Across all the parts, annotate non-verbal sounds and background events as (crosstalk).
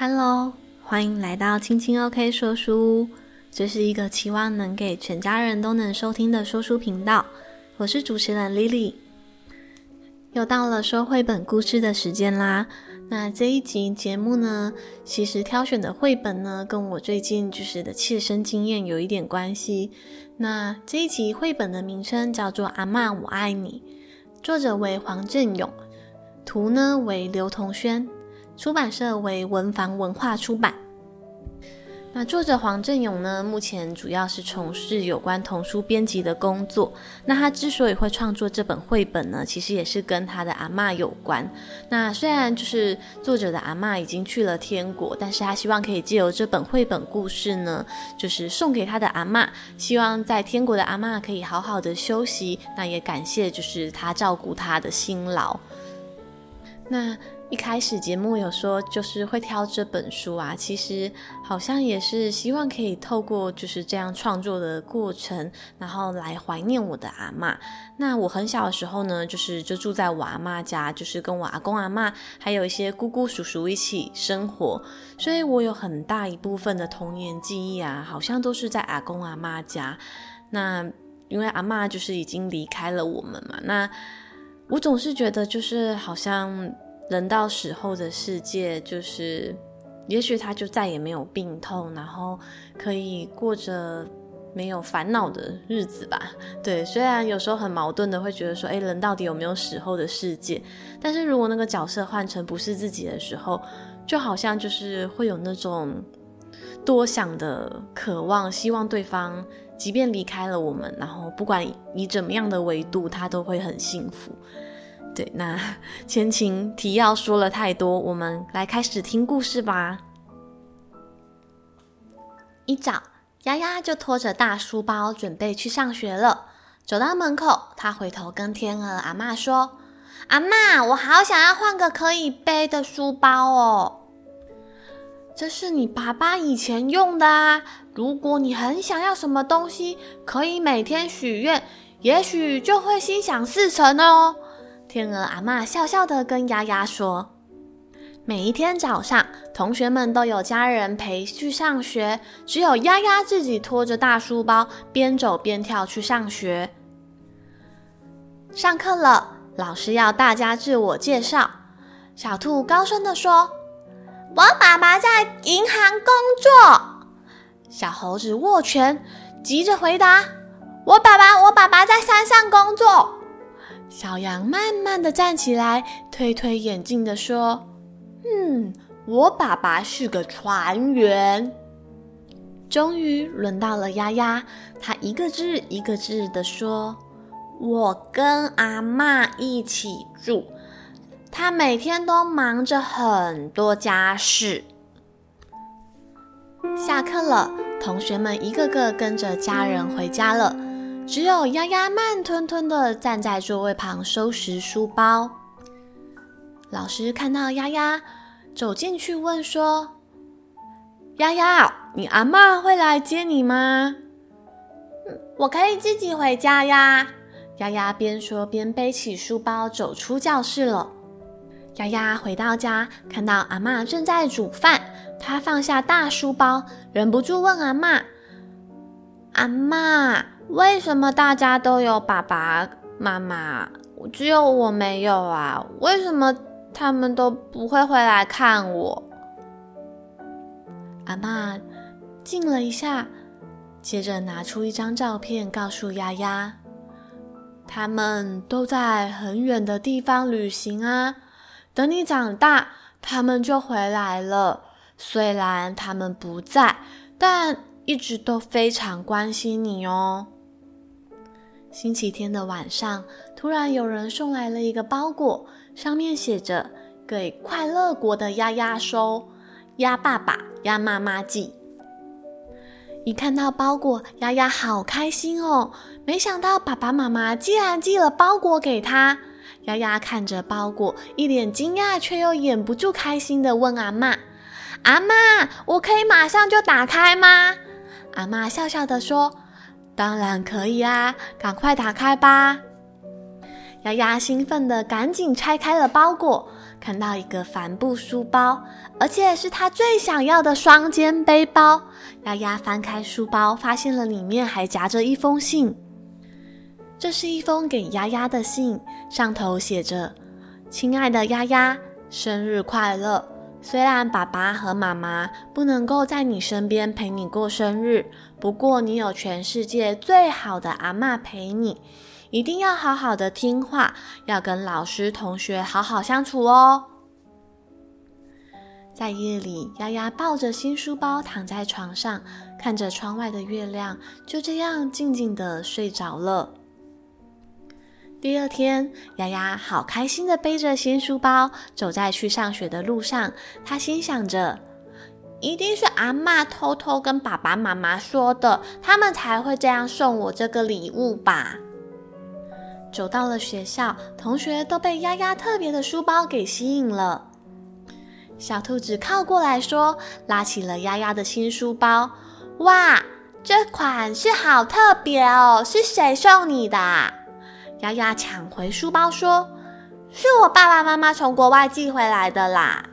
Hello，欢迎来到青青 OK 说书屋。这是一个期望能给全家人都能收听的说书频道。我是主持人 Lily。又到了说绘本故事的时间啦。那这一集节目呢，其实挑选的绘本呢，跟我最近就是的切身经验有一点关系。那这一集绘本的名称叫做《阿嬷我爱你》，作者为黄振勇，图呢为刘彤轩。出版社为文房文化出版。那作者黄振勇呢，目前主要是从事有关童书编辑的工作。那他之所以会创作这本绘本呢，其实也是跟他的阿嬷有关。那虽然就是作者的阿嬷已经去了天国，但是他希望可以借由这本绘本故事呢，就是送给他的阿嬷，希望在天国的阿嬷可以好好的休息。那也感谢就是他照顾他的辛劳。那。一开始节目有说，就是会挑这本书啊，其实好像也是希望可以透过就是这样创作的过程，然后来怀念我的阿嬷。那我很小的时候呢，就是就住在我阿嬷家，就是跟我阿公阿嬷还有一些姑姑叔叔一起生活，所以我有很大一部分的童年记忆啊，好像都是在阿公阿嬷家。那因为阿嬷就是已经离开了我们嘛，那我总是觉得就是好像。人到死后的世界，就是也许他就再也没有病痛，然后可以过着没有烦恼的日子吧。对，虽然有时候很矛盾的会觉得说，诶，人到底有没有死后的世界？但是如果那个角色换成不是自己的时候，就好像就是会有那种多想的渴望，希望对方即便离开了我们，然后不管以怎么样的维度，他都会很幸福。对，那前情提要说了太多，我们来开始听故事吧。一早，丫丫就拖着大书包准备去上学了。走到门口，她回头跟天鹅阿嬷说：“阿嬷，我好想要换个可以背的书包哦。这是你爸爸以前用的啊。如果你很想要什么东西，可以每天许愿，也许就会心想事成哦。”天鹅阿嬷笑笑的跟丫丫说：“每一天早上，同学们都有家人陪去上学，只有丫丫自己拖着大书包，边走边跳去上学。上课了，老师要大家自我介绍。小兔高声的说：‘我爸爸在银行工作。’小猴子握拳，急着回答：‘我爸爸，我爸爸在山上工作。’”小羊慢慢的站起来，推推眼镜的说：“嗯，我爸爸是个船员。”终于轮到了丫丫，她一个字一个字的说：“我跟阿嬷一起住，她每天都忙着很多家事。”下课了，同学们一个个跟着家人回家了。只有丫丫慢吞吞地站在座位旁收拾书包。老师看到丫丫走进去，问说：“丫丫，你阿妈会来接你吗？”“我可以自己回家呀。”丫丫边说边背起书包走出教室了。丫丫回到家，看到阿妈正在煮饭，她放下大书包，忍不住问阿妈：“阿妈。”为什么大家都有爸爸妈妈，只有我没有啊？为什么他们都不会回来看我？阿嬷静了一下，接着拿出一张照片，告诉丫丫：“他们都在很远的地方旅行啊，等你长大，他们就回来了。虽然他们不在，但一直都非常关心你哦。”星期天的晚上，突然有人送来了一个包裹，上面写着“给快乐国的丫丫收，鸭爸爸、鸭妈妈寄”。一看到包裹，丫丫好开心哦！没想到爸爸妈妈竟然寄了包裹给她。丫丫看着包裹，一脸惊讶却又掩不住开心的问阿嬷：“阿嬷，我可以马上就打开吗？”阿嬷笑笑的说。当然可以啊，赶快打开吧！丫丫兴奋的赶紧拆开了包裹，看到一个帆布书包，而且是她最想要的双肩背包。丫丫翻开书包，发现了里面还夹着一封信。这是一封给丫丫的信，上头写着：“亲爱的丫丫，生日快乐！虽然爸爸和妈妈不能够在你身边陪你过生日，不过你有全世界最好的阿嬷陪你。一定要好好的听话，要跟老师同学好好相处哦。”在夜里，丫丫抱着新书包躺在床上，看着窗外的月亮，就这样静静的睡着了。第二天，丫丫好开心的背着新书包走在去上学的路上。她心想着，一定是阿嬷偷偷跟爸爸妈妈说的，他们才会这样送我这个礼物吧。走到了学校，同学都被丫丫特别的书包给吸引了。小兔子靠过来说，拉起了丫丫的新书包。哇，这款是好特别哦，是谁送你的？丫丫抢回书包说：“是我爸爸妈妈从国外寄回来的啦。”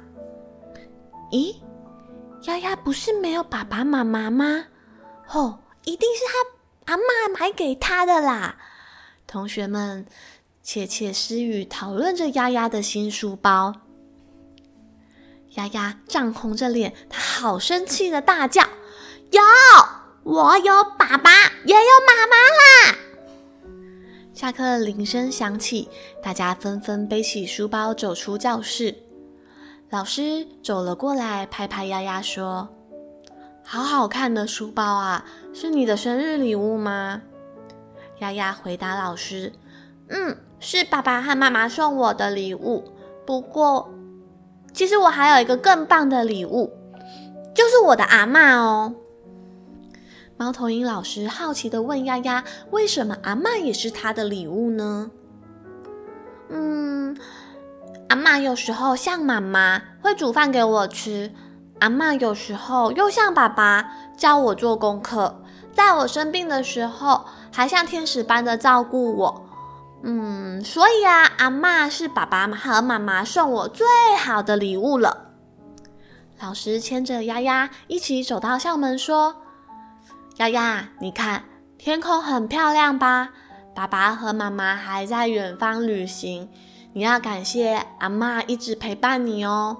咦，丫丫不是没有爸爸妈妈吗？哦，一定是他阿妈买给他的啦！同学们窃窃私语，讨论着丫丫的新书包。丫丫涨红着脸，她好生气的大叫：“有，我有爸爸，也有妈妈啦！”下课铃声响起，大家纷纷背起书包走出教室。老师走了过来，拍拍丫丫说：“好好看的书包啊，是你的生日礼物吗？”丫丫回答老师：“嗯，是爸爸和妈妈送我的礼物。不过，其实我还有一个更棒的礼物，就是我的阿嬷哦。”猫头鹰老师好奇的问丫丫：“为什么阿嬷也是他的礼物呢？”嗯，阿嬷有时候像妈妈会煮饭给我吃，阿嬷有时候又像爸爸教我做功课，在我生病的时候还像天使般的照顾我。嗯，所以啊，阿嬷是爸爸和妈妈送我最好的礼物了。老师牵着丫丫一起走到校门说。丫丫，你看天空很漂亮吧？爸爸和妈妈还在远方旅行，你要感谢阿妈一直陪伴你哦。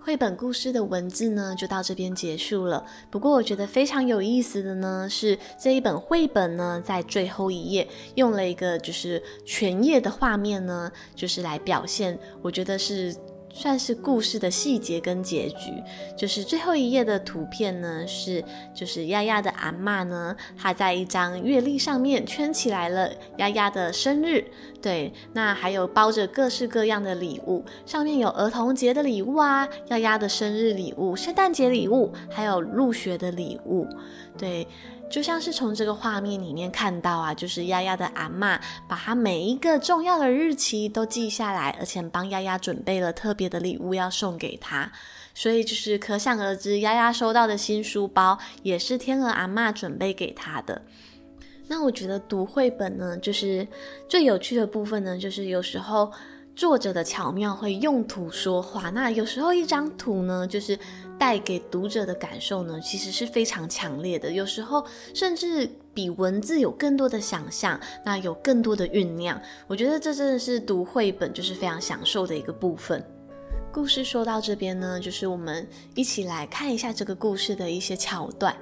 绘本故事的文字呢，就到这边结束了。不过我觉得非常有意思的呢，是这一本绘本呢，在最后一页用了一个就是全页的画面呢，就是来表现，我觉得是。算是故事的细节跟结局，就是最后一页的图片呢，是就是丫丫的阿嬷呢，她在一张月历上面圈起来了丫丫的生日，对，那还有包着各式各样的礼物，上面有儿童节的礼物啊，丫丫的生日礼物、圣诞节礼物，还有入学的礼物，对。就像是从这个画面里面看到啊，就是丫丫的阿嬷把她每一个重要的日期都记下来，而且帮丫丫准备了特别的礼物要送给她，所以就是可想而知，丫丫收到的新书包也是天鹅阿嬷准备给她的。那我觉得读绘本呢，就是最有趣的部分呢，就是有时候。作者的巧妙会用图说话，那有时候一张图呢，就是带给读者的感受呢，其实是非常强烈的。有时候甚至比文字有更多的想象，那有更多的酝酿。我觉得这真的是读绘本就是非常享受的一个部分。故事说到这边呢，就是我们一起来看一下这个故事的一些桥段。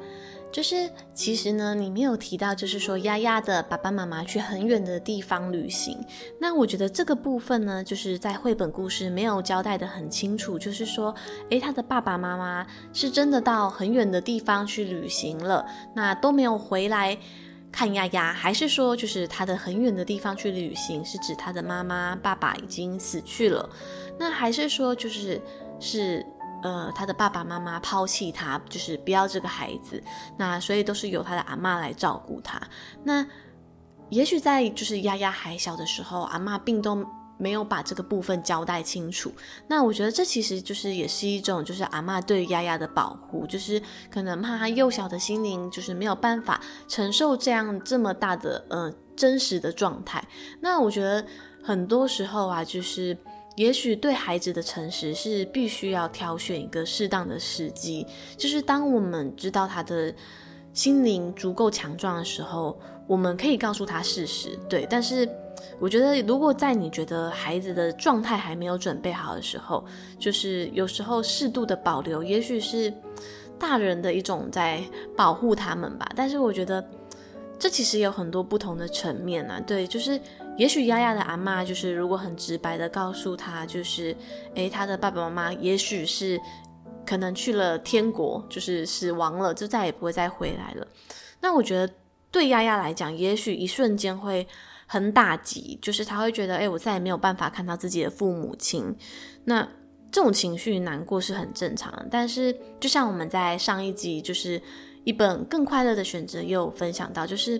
就是其实呢，你没有提到，就是说丫丫的爸爸妈妈去很远的地方旅行。那我觉得这个部分呢，就是在绘本故事没有交代得很清楚。就是说，诶，他的爸爸妈妈是真的到很远的地方去旅行了，那都没有回来看丫丫，还是说，就是他的很远的地方去旅行，是指他的妈妈、爸爸已经死去了？那还是说，就是是？呃，他的爸爸妈妈抛弃他，就是不要这个孩子，那所以都是由他的阿嬷来照顾他。那也许在就是丫丫还小的时候，阿嬷并都没有把这个部分交代清楚。那我觉得这其实就是也是一种就是阿嬷对丫丫的保护，就是可能怕他幼小的心灵就是没有办法承受这样这么大的呃真实的状态。那我觉得。很多时候啊，就是也许对孩子的诚实是必须要挑选一个适当的时机，就是当我们知道他的心灵足够强壮的时候，我们可以告诉他事实，对。但是我觉得，如果在你觉得孩子的状态还没有准备好的时候，就是有时候适度的保留，也许是大人的一种在保护他们吧。但是我觉得。这其实有很多不同的层面啊，对，就是也许丫丫的阿嬷就是如果很直白的告诉他，就是，诶，他的爸爸妈妈也许是可能去了天国，就是死亡了，就再也不会再回来了。那我觉得对丫丫来讲，也许一瞬间会很打击，就是他会觉得，诶，我再也没有办法看到自己的父母亲。那这种情绪难过是很正常的，但是就像我们在上一集就是。一本更快乐的选择，也有分享到，就是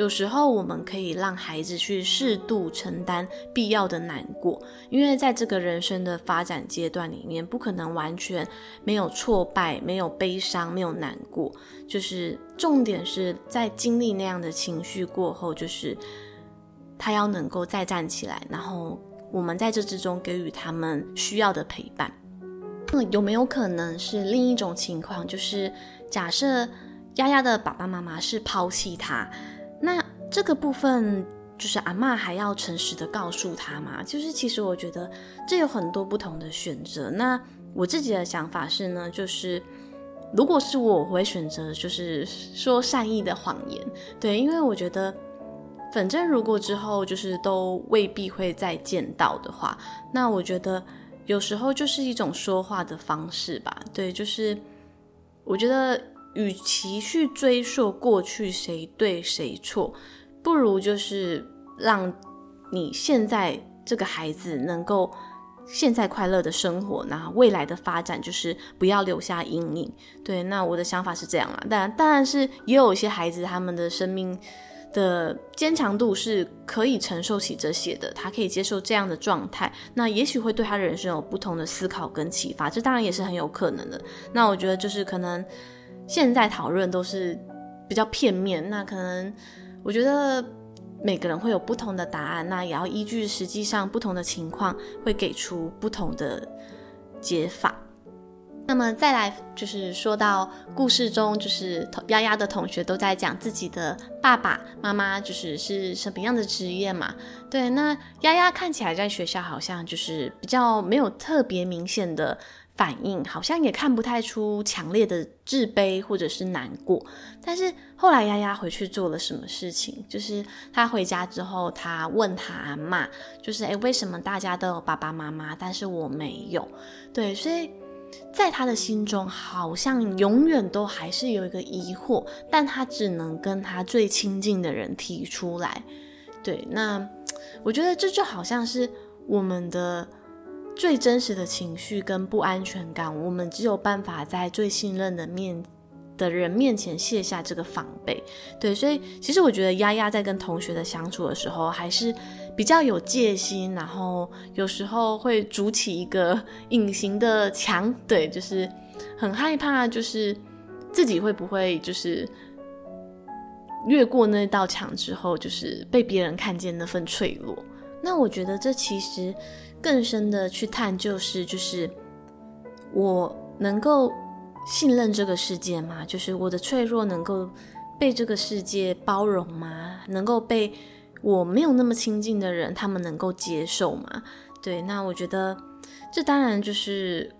有时候我们可以让孩子去适度承担必要的难过，因为在这个人生的发展阶段里面，不可能完全没有挫败、没有悲伤、没有难过。就是重点是在经历那样的情绪过后，就是他要能够再站起来，然后我们在这之中给予他们需要的陪伴。那有没有可能是另一种情况，就是？假设丫丫的爸爸妈妈是抛弃他，那这个部分就是阿嬷还要诚实的告诉他嘛？就是其实我觉得这有很多不同的选择。那我自己的想法是呢，就是如果是我，我会选择就是说善意的谎言，对，因为我觉得反正如果之后就是都未必会再见到的话，那我觉得有时候就是一种说话的方式吧，对，就是。我觉得，与其去追溯过去谁对谁错，不如就是让你现在这个孩子能够现在快乐的生活，那未来的发展就是不要留下阴影。对，那我的想法是这样啦。但当然是也有一些孩子，他们的生命的坚强度是可以承受起这些的，他可以接受这样的状态，那也许会对他人生有不同的思考跟启发，这当然也是很有可能的。那我觉得就是可能现在讨论都是比较片面，那可能我觉得每个人会有不同的答案，那也要依据实际上不同的情况，会给出不同的解法。那么再来就是说到故事中，就是丫丫的同学都在讲自己的爸爸妈妈，就是是什么样的职业嘛？对，那丫丫看起来在学校好像就是比较没有特别明显的反应，好像也看不太出强烈的自卑或者是难过。但是后来丫丫回去做了什么事情？就是她回家之后，她问她阿妈，就是诶，为什么大家都有爸爸妈妈，但是我没有？对，所以。在他的心中，好像永远都还是有一个疑惑，但他只能跟他最亲近的人提出来。对，那我觉得这就好像是我们的最真实的情绪跟不安全感，我们只有办法在最信任的面的人面前卸下这个防备。对，所以其实我觉得丫丫在跟同学的相处的时候，还是。比较有戒心，然后有时候会筑起一个 (laughs) 隐形的墙，对，就是很害怕，就是自己会不会就是越过那道墙之后，就是被别人看见那份脆弱。那我觉得这其实更深的去探究是，就是我能够信任这个世界吗？就是我的脆弱能够被这个世界包容吗？能够被。我没有那么亲近的人，他们能够接受吗？对，那我觉得这当然就是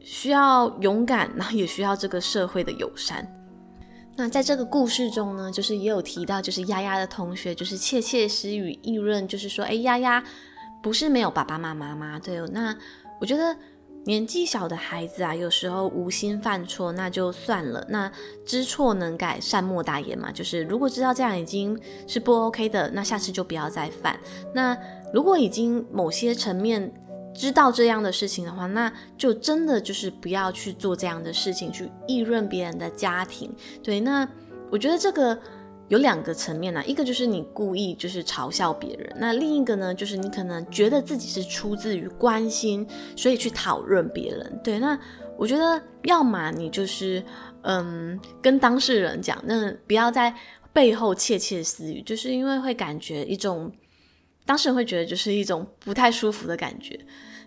需要勇敢，然后也需要这个社会的友善。那在这个故事中呢，就是也有提到，就是丫丫的同学就是窃窃私语议论，就是说，哎，丫丫不是没有爸爸妈妈吗？对，那我觉得。年纪小的孩子啊，有时候无心犯错，那就算了。那知错能改，善莫大焉嘛。就是如果知道这样已经是不 OK 的，那下次就不要再犯。那如果已经某些层面知道这样的事情的话，那就真的就是不要去做这样的事情，去议论别人的家庭。对，那我觉得这个。有两个层面呢、一个就是你故意就是嘲笑别人，那另一个呢，就是你可能觉得自己是出自于关心，所以去讨论别人。对，那我觉得要么你就是嗯跟当事人讲，那不要在背后窃窃私语，就是因为会感觉一种当事人会觉得就是一种不太舒服的感觉，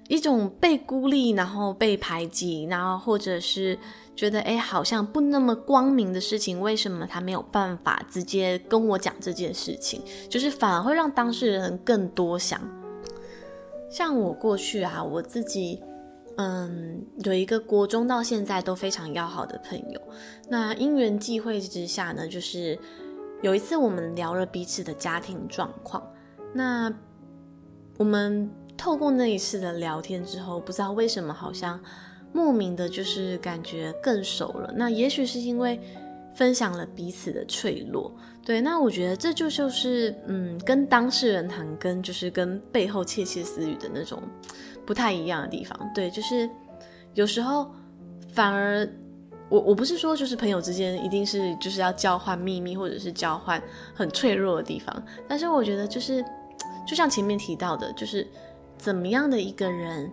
一种被孤立，然后被排挤，然后或者是觉得诶，好像不那么光明的事情，为什么他没有办法直接跟我讲这件事情？就是反而会让当事人更多想。像我过去啊，我自己，嗯，有一个国中到现在都非常要好的朋友，那因缘际会之下呢，就是有一次我们聊了彼此的家庭状况。那我们透过那一次的聊天之后，不知道为什么，好像莫名的，就是感觉更熟了。那也许是因为分享了彼此的脆弱，对。那我觉得这就就是，嗯，跟当事人谈，跟就是跟背后窃窃私语的那种不太一样的地方，对。就是有时候反而，我我不是说就是朋友之间一定是就是要交换秘密，或者是交换很脆弱的地方，但是我觉得就是。就像前面提到的，就是怎么样的一个人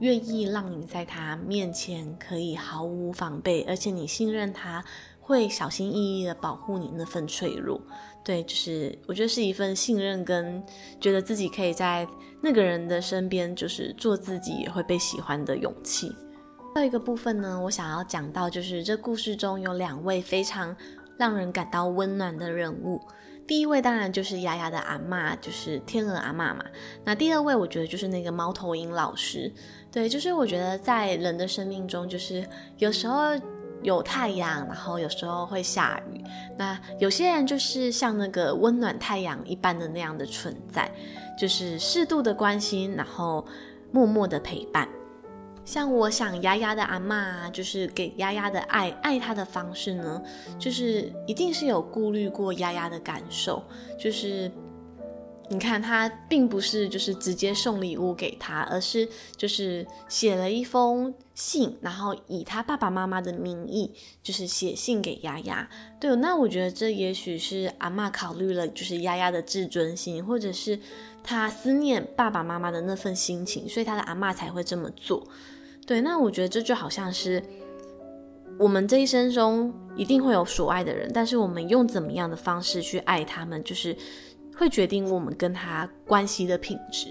愿意让你在他面前可以毫无防备，而且你信任他会小心翼翼的保护你那份脆弱。对，就是我觉得是一份信任跟觉得自己可以在那个人的身边，就是做自己也会被喜欢的勇气。还有一个部分呢，我想要讲到就是这故事中有两位非常让人感到温暖的人物。第一位当然就是丫丫的阿嬷，就是天鹅阿嬷嘛。那第二位我觉得就是那个猫头鹰老师。对，就是我觉得在人的生命中，就是有时候有太阳，然后有时候会下雨。那有些人就是像那个温暖太阳一般的那样的存在，就是适度的关心，然后默默的陪伴。像我想丫丫的阿嬷，就是给丫丫的爱，爱她的方式呢，就是一定是有顾虑过丫丫的感受。就是你看，她并不是就是直接送礼物给她，而是就是写了一封信，然后以她爸爸妈妈的名义，就是写信给丫丫。对，那我觉得这也许是阿嬷考虑了，就是丫丫的自尊心，或者是她思念爸爸妈妈的那份心情，所以她的阿嬷才会这么做。对，那我觉得这就好像是我们这一生中一定会有所爱的人，但是我们用怎么样的方式去爱他们，就是会决定我们跟他关系的品质。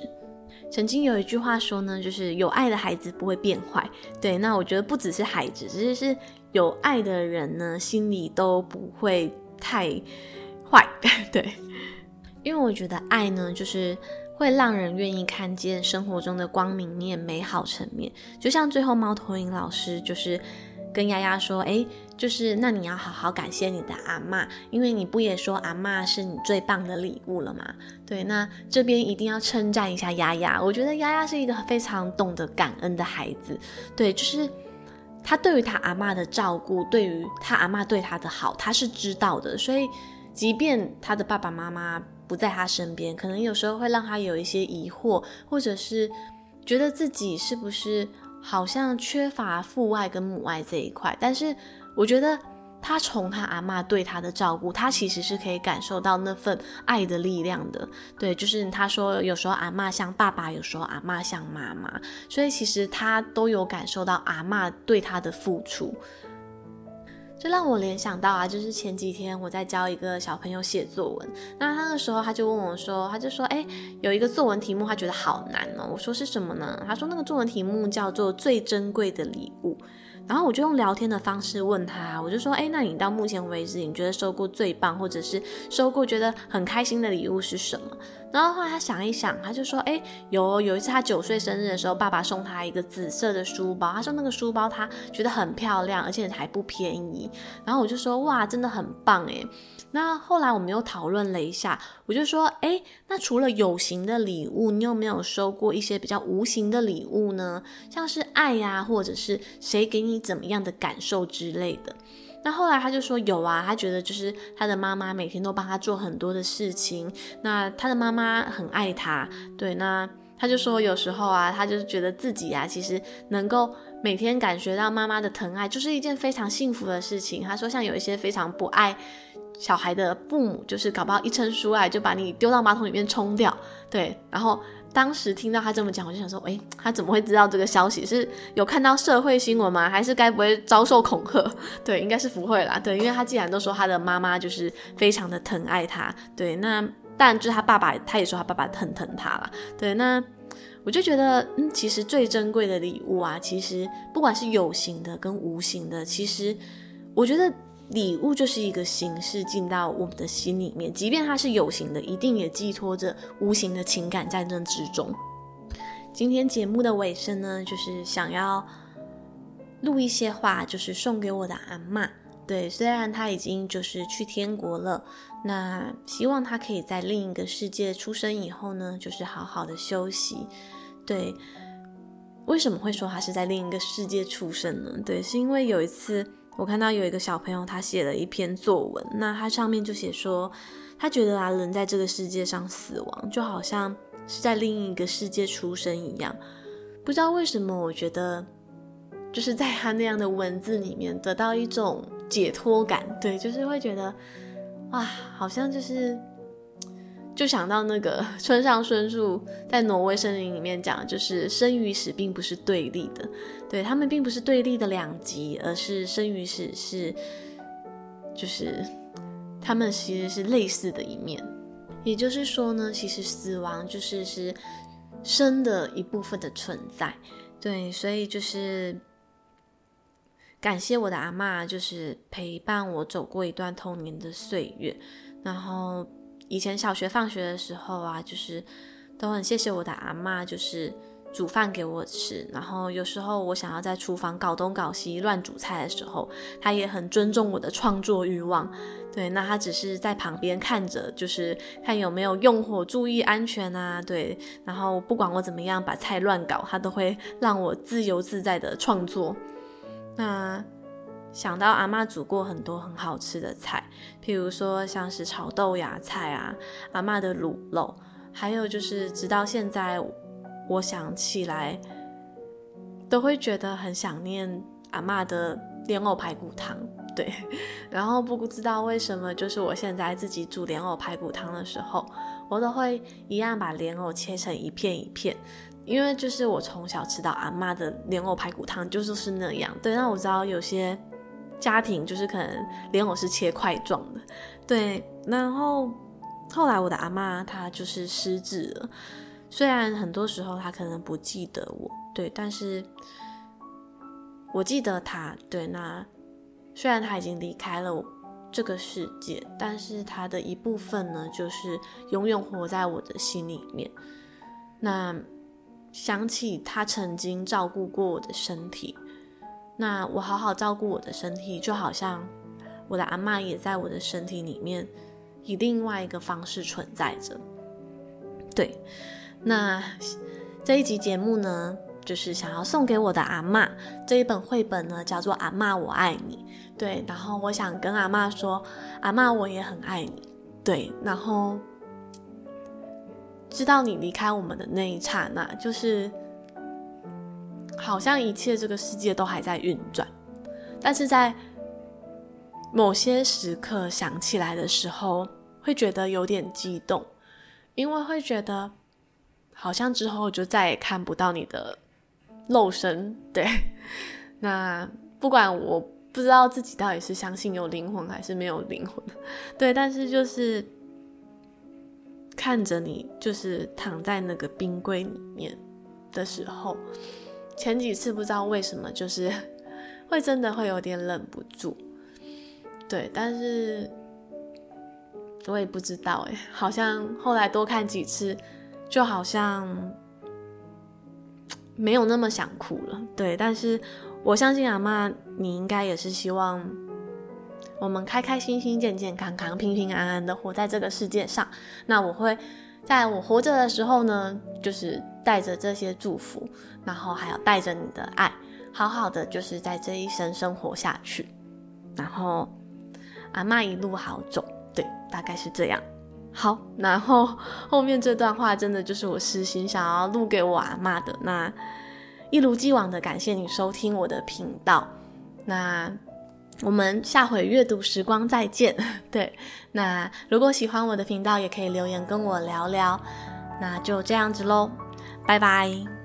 曾经有一句话说呢，就是有爱的孩子不会变坏。对，那我觉得不只是孩子，只是是有爱的人呢，心里都不会太坏。(laughs) 对，因为我觉得爱呢，就是。会让人愿意看见生活中的光明面、美好层面。就像最后猫头鹰老师就是跟丫丫说：“诶，就是那你要好好感谢你的阿嬷，因为你不也说阿嬷是你最棒的礼物了吗？”对，那这边一定要称赞一下丫丫。我觉得丫丫是一个非常懂得感恩的孩子。对，就是他对于他阿嬷的照顾，对于他阿嬷对他的好，他是知道的。所以，即便他的爸爸妈妈。不在他身边，可能有时候会让他有一些疑惑，或者是觉得自己是不是好像缺乏父爱跟母爱这一块。但是我觉得他从他阿嬷对他的照顾，他其实是可以感受到那份爱的力量的。对，就是他说有时候阿嬷像爸爸，有时候阿嬷像妈妈，所以其实他都有感受到阿嬷对他的付出。这让我联想到啊，就是前几天我在教一个小朋友写作文，那他那时候他就问我说，他就说，哎，有一个作文题目他觉得好难哦。我说是什么呢？他说那个作文题目叫做最珍贵的礼物。然后我就用聊天的方式问他，我就说，哎，那你到目前为止，你觉得收过最棒，或者是收过觉得很开心的礼物是什么？然后后来他想一想，他就说，哎，有有一次他九岁生日的时候，爸爸送他一个紫色的书包，他说那个书包他觉得很漂亮，而且还不便宜。然后我就说，哇，真的很棒诶。那后来我们又讨论了一下，我就说，诶，那除了有形的礼物，你有没有收过一些比较无形的礼物呢？像是爱呀，或者是谁给你怎么样的感受之类的。那后来他就说有啊，他觉得就是他的妈妈每天都帮他做很多的事情，那他的妈妈很爱他，对，那他就说有时候啊，他就是觉得自己啊，其实能够每天感觉到妈妈的疼爱，就是一件非常幸福的事情。他说像有一些非常不爱。小孩的父母就是搞不好一称书来就把你丢到马桶里面冲掉，对。然后当时听到他这么讲，我就想说，诶，他怎么会知道这个消息？是有看到社会新闻吗？还是该不会遭受恐吓？对，应该是不会啦。对，因为他既然都说他的妈妈就是非常的疼爱他，对，那但就是他爸爸，他也说他爸爸很疼他啦。对，那我就觉得，嗯，其实最珍贵的礼物啊，其实不管是有形的跟无形的，其实我觉得礼物就是一个形式进到我们的心里面，即便它是有形的，一定也寄托着无形的情感在那之中。今天节目的尾声呢，就是想要录一些话，就是送给我的阿嬷。对，虽然他已经就是去天国了，那希望他可以在另一个世界出生以后呢，就是好好的休息。对，为什么会说他是在另一个世界出生呢？对，是因为有一次我看到有一个小朋友他写了一篇作文，那他上面就写说，他觉得啊，人在这个世界上死亡就好像是在另一个世界出生一样。不知道为什么，我觉得就是在他那样的文字里面得到一种。解脱感，对，就是会觉得，哇，好像就是，就想到那个 (laughs) 村上春树在《挪威森林》里面讲，就是生与死并不是对立的，对，他们并不是对立的两极，而是生与死是，就是他们其实是类似的一面。也就是说呢，其实死亡就是是生的一部分的存在，对，所以就是。感谢我的阿嬷，就是陪伴我走过一段童年的岁月。然后以前小学放学的时候啊，就是都很谢谢我的阿妈，就是煮饭给我吃。然后有时候我想要在厨房搞东搞西乱煮菜的时候，她也很尊重我的创作欲望。对，那她只是在旁边看着，就是看有没有用火，注意安全啊。对，然后不管我怎么样把菜乱搞，她都会让我自由自在的创作。那想到阿妈煮过很多很好吃的菜，譬如说像是炒豆芽菜啊，阿妈的卤肉，还有就是直到现在，我想起来都会觉得很想念阿妈的莲藕排骨汤。对，然后不知道为什么，就是我现在自己煮莲藕排骨汤的时候，我都会一样把莲藕切成一片一片。因为就是我从小吃到阿妈的莲藕排骨汤，就是是那样。对，那我知道有些家庭就是可能莲藕是切块状的。对，然后后来我的阿嬷她就是失智了，虽然很多时候她可能不记得我，对，但是我记得她。对，那虽然她已经离开了这个世界，但是她的一部分呢，就是永远活在我的心里面。那。想起他曾经照顾过我的身体，那我好好照顾我的身体，就好像我的阿嬷也在我的身体里面，以另外一个方式存在着。对，那这一集节目呢，就是想要送给我的阿嬷这一本绘本呢，叫做《阿嬷我爱你》。对，然后我想跟阿嬷说，阿嬷我也很爱你。对，然后。知道你离开我们的那一刹那，就是好像一切这个世界都还在运转，但是在某些时刻想起来的时候，会觉得有点激动，因为会觉得好像之后就再也看不到你的肉身。对，(laughs) 那不管我不知道自己到底是相信有灵魂还是没有灵魂，(laughs) 对，但是就是。看着你就是躺在那个冰柜里面的时候，前几次不知道为什么就是 (laughs) 会真的会有点忍不住，对，但是我也不知道哎，好像后来多看几次，就好像没有那么想哭了，对，但是我相信阿妈，你应该也是希望。我们开开心心、健健康康、平平安安的活在这个世界上。那我会在我活着的时候呢，就是带着这些祝福，然后还要带着你的爱，好好的就是在这一生生活下去。然后阿嬷一路好走，对，大概是这样。好，然后后面这段话真的就是我私心想要录给我阿嬷的。那一如既往的感谢你收听我的频道。那。我们下回阅读时光再见。(laughs) 对，那如果喜欢我的频道，也可以留言跟我聊聊。那就这样子喽，拜拜。